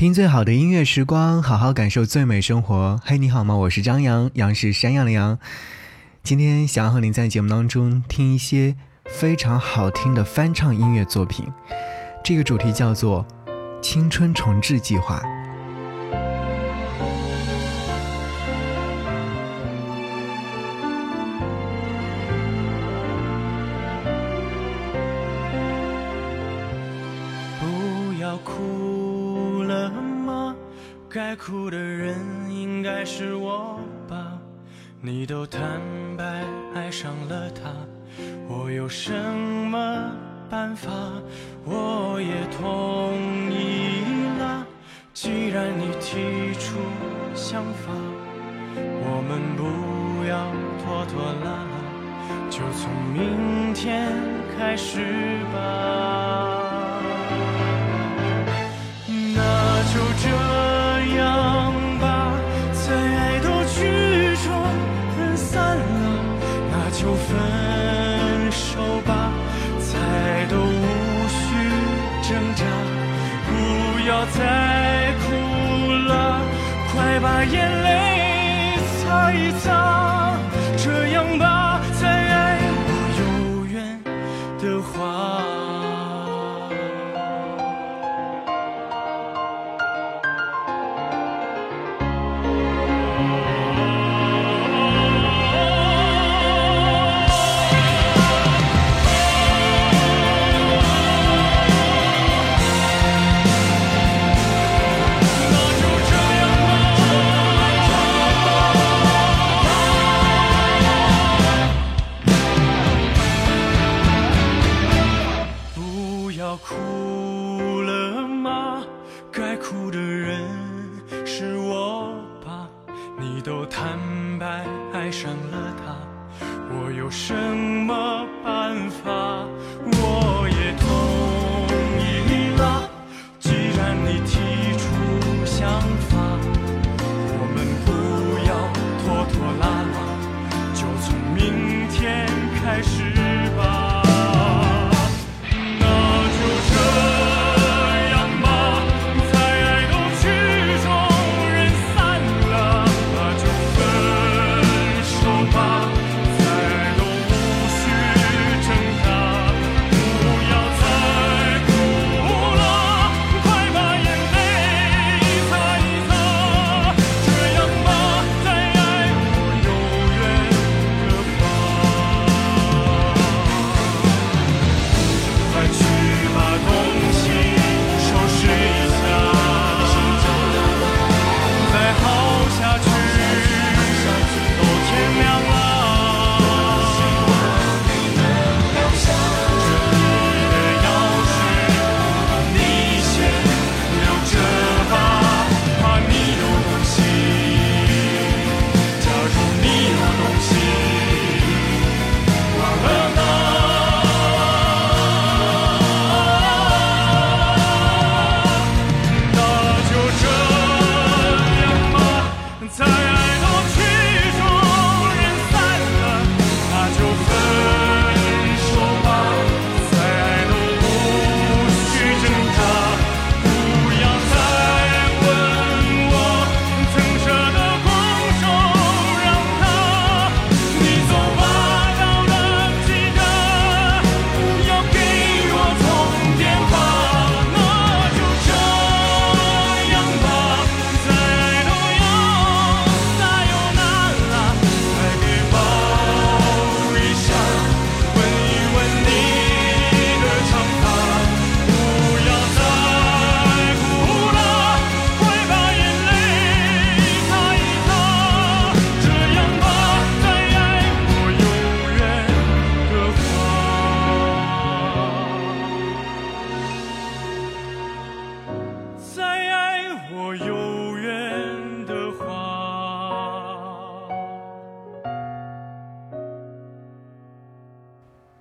听最好的音乐时光，好好感受最美生活。嘿，你好吗？我是张扬，杨是山羊的羊。今天想要和您在节目当中听一些非常好听的翻唱音乐作品。这个主题叫做《青春重置计划》。哭的人应该是我吧？你都坦白爱上了他，我有什么办法？我也同意了。既然你提出想法，我们不要拖拖拉拉，就从明天开始吧。那就这。再哭了，快把眼泪擦一擦，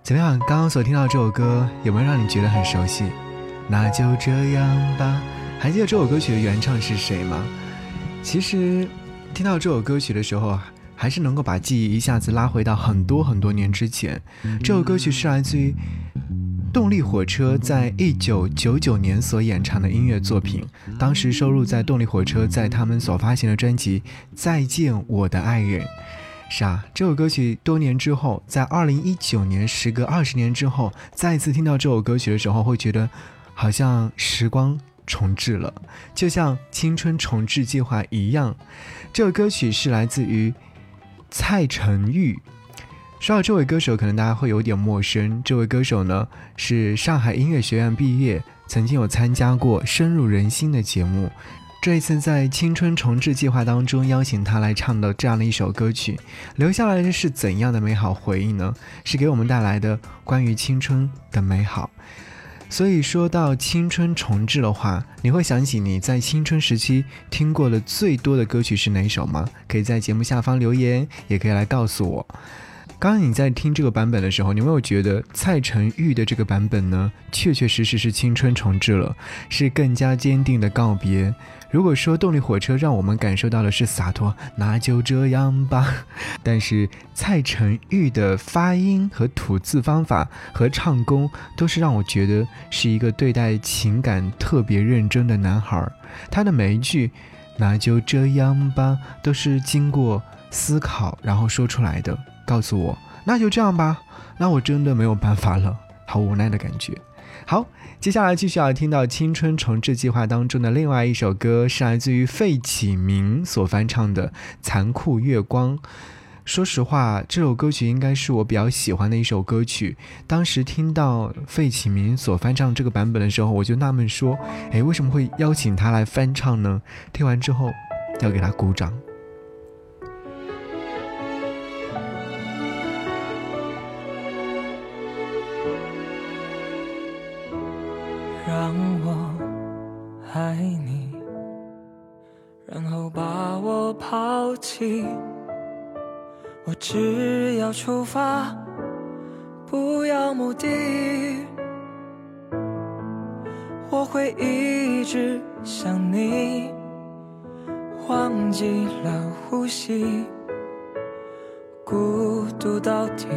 怎么样？刚刚所听到这首歌有没有让你觉得很熟悉？那就这样吧。还记得这首歌曲的原唱是谁吗？其实，听到这首歌曲的时候，还是能够把记忆一下子拉回到很多很多年之前。这首歌曲是来自于动力火车在一九九九年所演唱的音乐作品，当时收录在动力火车在他们所发行的专辑《再见我的爱人》。是啊，这首歌曲多年之后，在二零一九年，时隔二十年之后，再次听到这首歌曲的时候，会觉得好像时光重置了，就像青春重置计划一样。这首歌曲是来自于蔡成玉。说到这位歌手，可能大家会有点陌生。这位歌手呢，是上海音乐学院毕业，曾经有参加过深入人心的节目。这一次在青春重置计划当中邀请他来唱的这样的一首歌曲，留下来的是怎样的美好回忆呢？是给我们带来的关于青春的美好。所以说到青春重置的话，你会想起你在青春时期听过的最多的歌曲是哪首吗？可以在节目下方留言，也可以来告诉我。刚刚你在听这个版本的时候，你有没有觉得蔡成玉的这个版本呢？确确实实是青春重置了，是更加坚定的告别。如果说动力火车让我们感受到的是洒脱，那就这样吧。但是蔡成玉的发音和吐字方法和唱功，都是让我觉得是一个对待情感特别认真的男孩。他的每一句“那就这样吧”都是经过思考然后说出来的。告诉我，那就这样吧。那我真的没有办法了，好无奈的感觉。好，接下来继续要听到《青春重置计划》当中的另外一首歌，是来自于费启鸣所翻唱的《残酷月光》。说实话，这首歌曲应该是我比较喜欢的一首歌曲。当时听到费启鸣所翻唱这个版本的时候，我就纳闷说：“诶，为什么会邀请他来翻唱呢？”听完之后，要给他鼓掌。我会一直想你，忘记了呼吸，孤独到底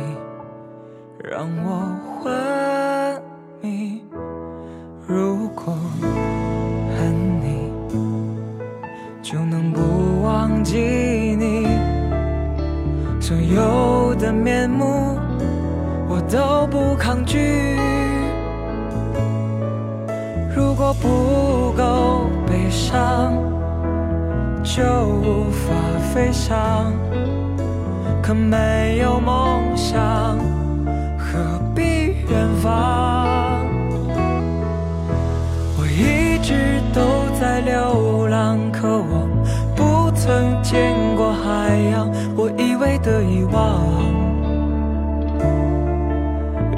让我昏迷。如果恨你，就能不忘记你，所有的面目都不抗拒。如果不够悲伤，就无法飞翔。可没有梦想，何必远方？我一直都在流浪，可我不曾见过海洋。我以为的遗忘，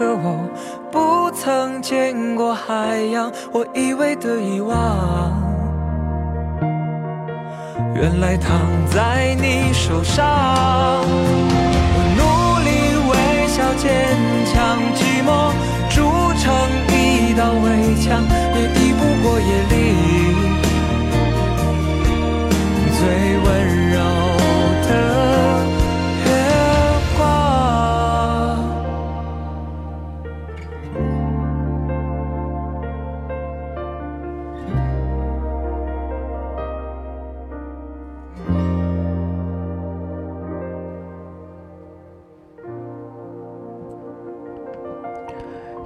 可我不曾见过海洋。我以为的遗忘，原来躺在你手上。我努力微笑坚强，寂寞筑成一道围墙，也抵不过夜里。最温柔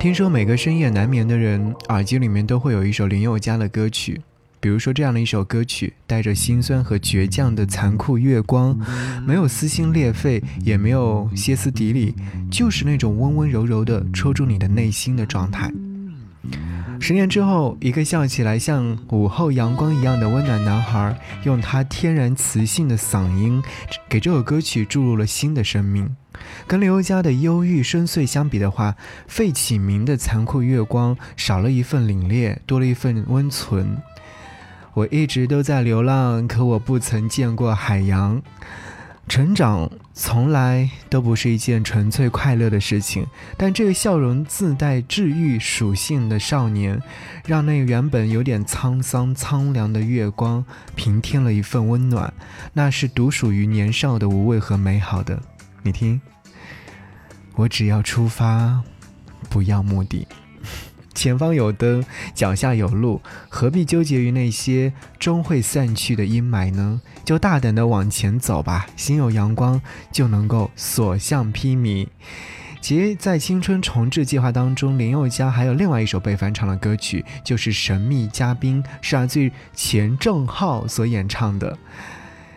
听说每个深夜难眠的人耳机里面都会有一首林宥嘉的歌曲，比如说这样的一首歌曲，带着心酸和倔强的残酷月光，没有撕心裂肺，也没有歇斯底里，就是那种温温柔柔的戳中你的内心的状态。十年之后，一个笑起来像午后阳光一样的温暖男孩，用他天然磁性的嗓音，给这首歌曲注入了新的生命。跟林宥嘉的忧郁深邃相比的话，费启鸣的残酷月光少了一份凛冽，多了一份温存。我一直都在流浪，可我不曾见过海洋。成长从来都不是一件纯粹快乐的事情，但这个笑容自带治愈属性的少年，让那原本有点沧桑苍凉的月光平添了一份温暖，那是独属于年少的无畏和美好的。你听，我只要出发，不要目的。前方有灯，脚下有路，何必纠结于那些终会散去的阴霾呢？就大胆的往前走吧，心有阳光就能够所向披靡。其实，在青春重置计划当中，林宥嘉还有另外一首被翻唱的歌曲，就是《神秘嘉宾》，是啊，自钱正浩所演唱的。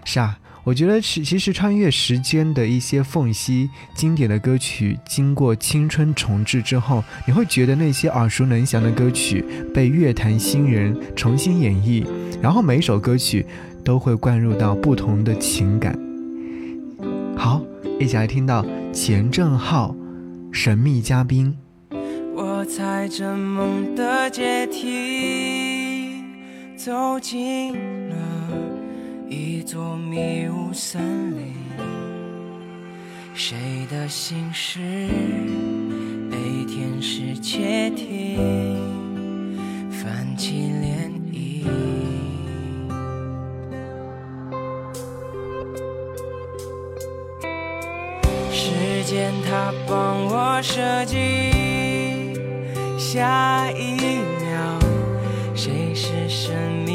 是啊。我觉得其其实穿越时间的一些缝隙，经典的歌曲经过青春重置之后，你会觉得那些耳熟能详的歌曲被乐坛新人重新演绎，然后每一首歌曲都会灌入到不同的情感。好，一起来听到钱正浩《神秘嘉宾》。我踩着梦的阶梯走进了。一座迷雾森林，谁的心事被天使窃听，泛起涟漪。时间它帮我设计，下一秒谁是神秘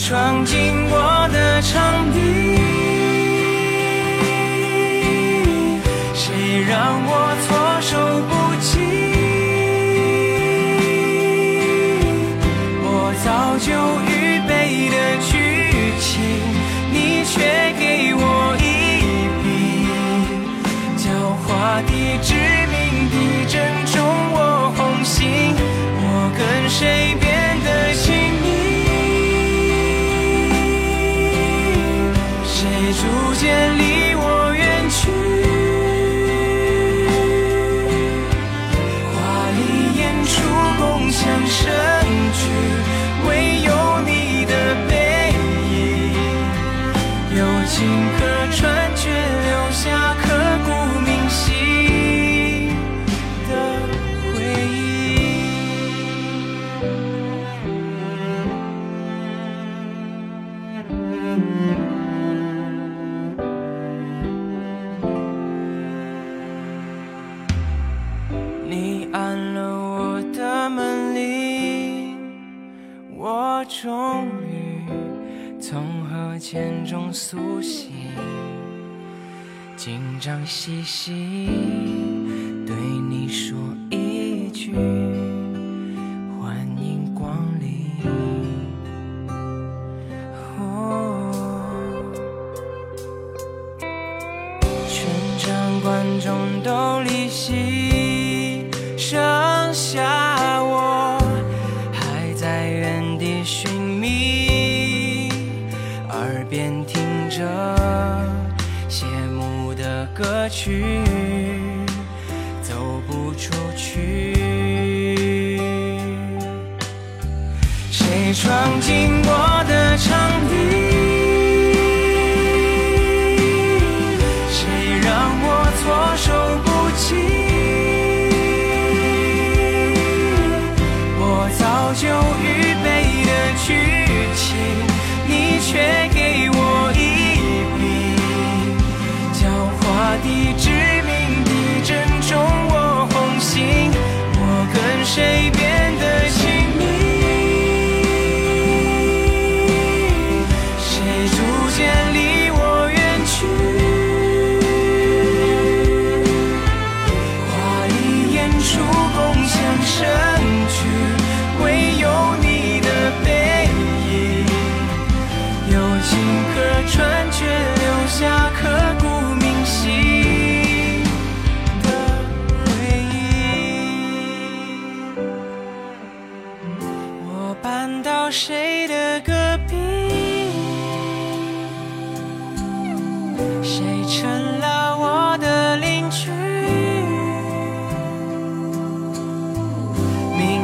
闯进我的场地？谁让我措手不及？我早就预备的剧情。你却给我一笔，狡猾的、致命的，正中我红心。我跟谁苏醒，紧张兮兮。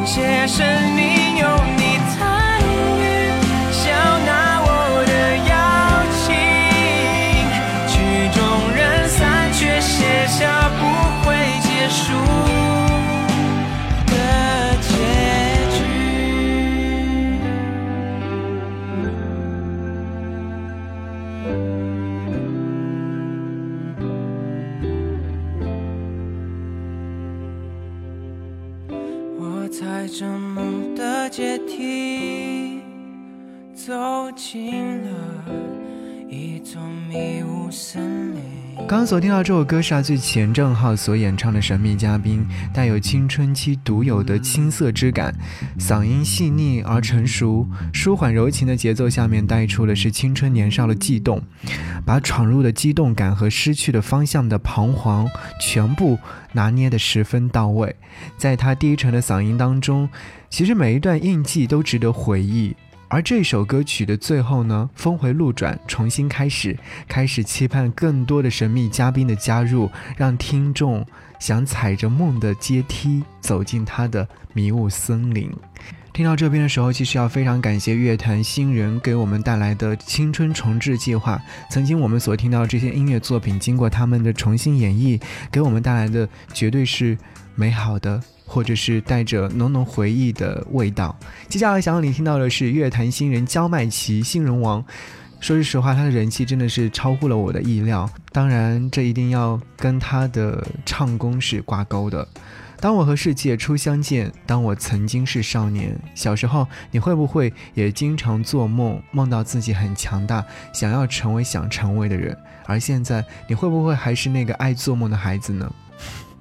铭写生命刚刚所听到这首歌是来自钱正浩所演唱的《神秘嘉宾》，带有青春期独有的青涩之感，嗓音细腻而成熟，舒缓柔情的节奏下面带出的是青春年少的悸动，把闯入的激动感和失去的方向的彷徨全部拿捏得十分到位。在他低沉的嗓音当中，其实每一段印记都值得回忆。而这首歌曲的最后呢，峰回路转，重新开始，开始期盼更多的神秘嘉宾的加入，让听众想踩着梦的阶梯走进他的迷雾森林。听到这边的时候，其实要非常感谢乐坛新人给我们带来的青春重置计划。曾经我们所听到这些音乐作品，经过他们的重新演绎，给我们带来的绝对是美好的。或者是带着浓浓回忆的味道。接下来想让你听到的是乐坛新人焦麦琪，新人王。说句实话，他的人气真的是超乎了我的意料。当然，这一定要跟他的唱功是挂钩的。当我和世界初相见，当我曾经是少年。小时候，你会不会也经常做梦，梦到自己很强大，想要成为想成为的人？而现在，你会不会还是那个爱做梦的孩子呢？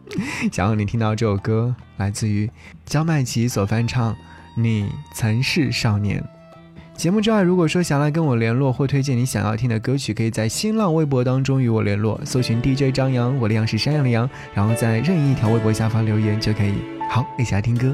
想让你听到这首歌，来自于焦麦琪所翻唱《你曾是少年》。节目之外，如果说想来跟我联络或推荐你想要听的歌曲，可以在新浪微博当中与我联络，搜寻 DJ 张扬，我的样是山羊的羊，然后在任意一条微博下方留言就可以。好，一起来听歌。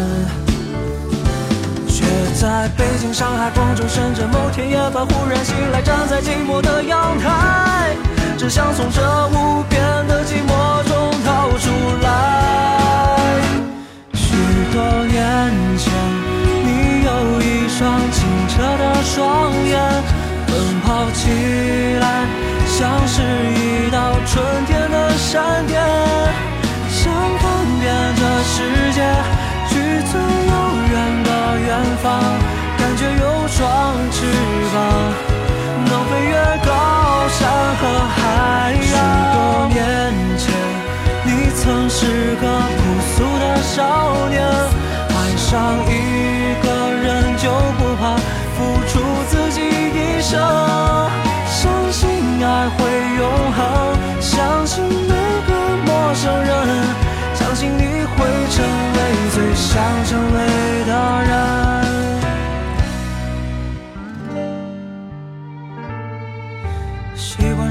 在北京上海广州深圳某天夜半忽然醒来站在寂寞的阳台只想从这无边的寂寞中逃出来。许多年前你有一双清澈的双眼奔跑起来像是一道春天的闪电双翅膀，能飞越高山和海洋。许多年前，你曾是个朴素的少年，爱上一个人就不怕付出自己一生，相信爱会永恒，相信每个陌生人，相信你会成为最想成为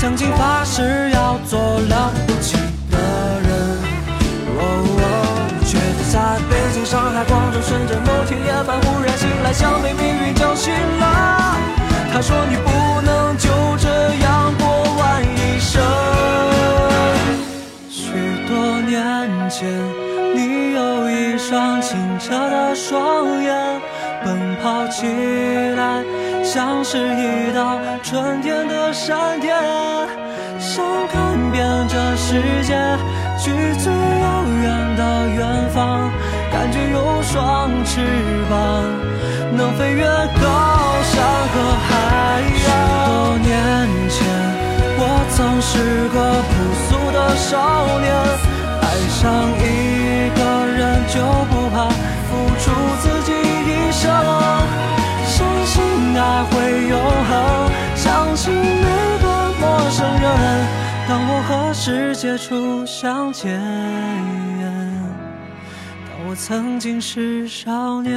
曾经发誓要做了不起的人。哦哦，却在北京、上海、广州、深圳某天夜半忽然醒来，像被命运叫醒了。他说你不能就这样过完一生。许多年前，你有一双清澈的双眼，奔跑起来像是一道春天的闪电，想看遍这世界，去最遥远的远方，感觉有双翅膀，能飞越高山和海洋。许多年前，我曾是个朴素的少年，爱上一个人就不怕永恒，相信每个陌生人，当我和世界初相见，当我曾经是少年。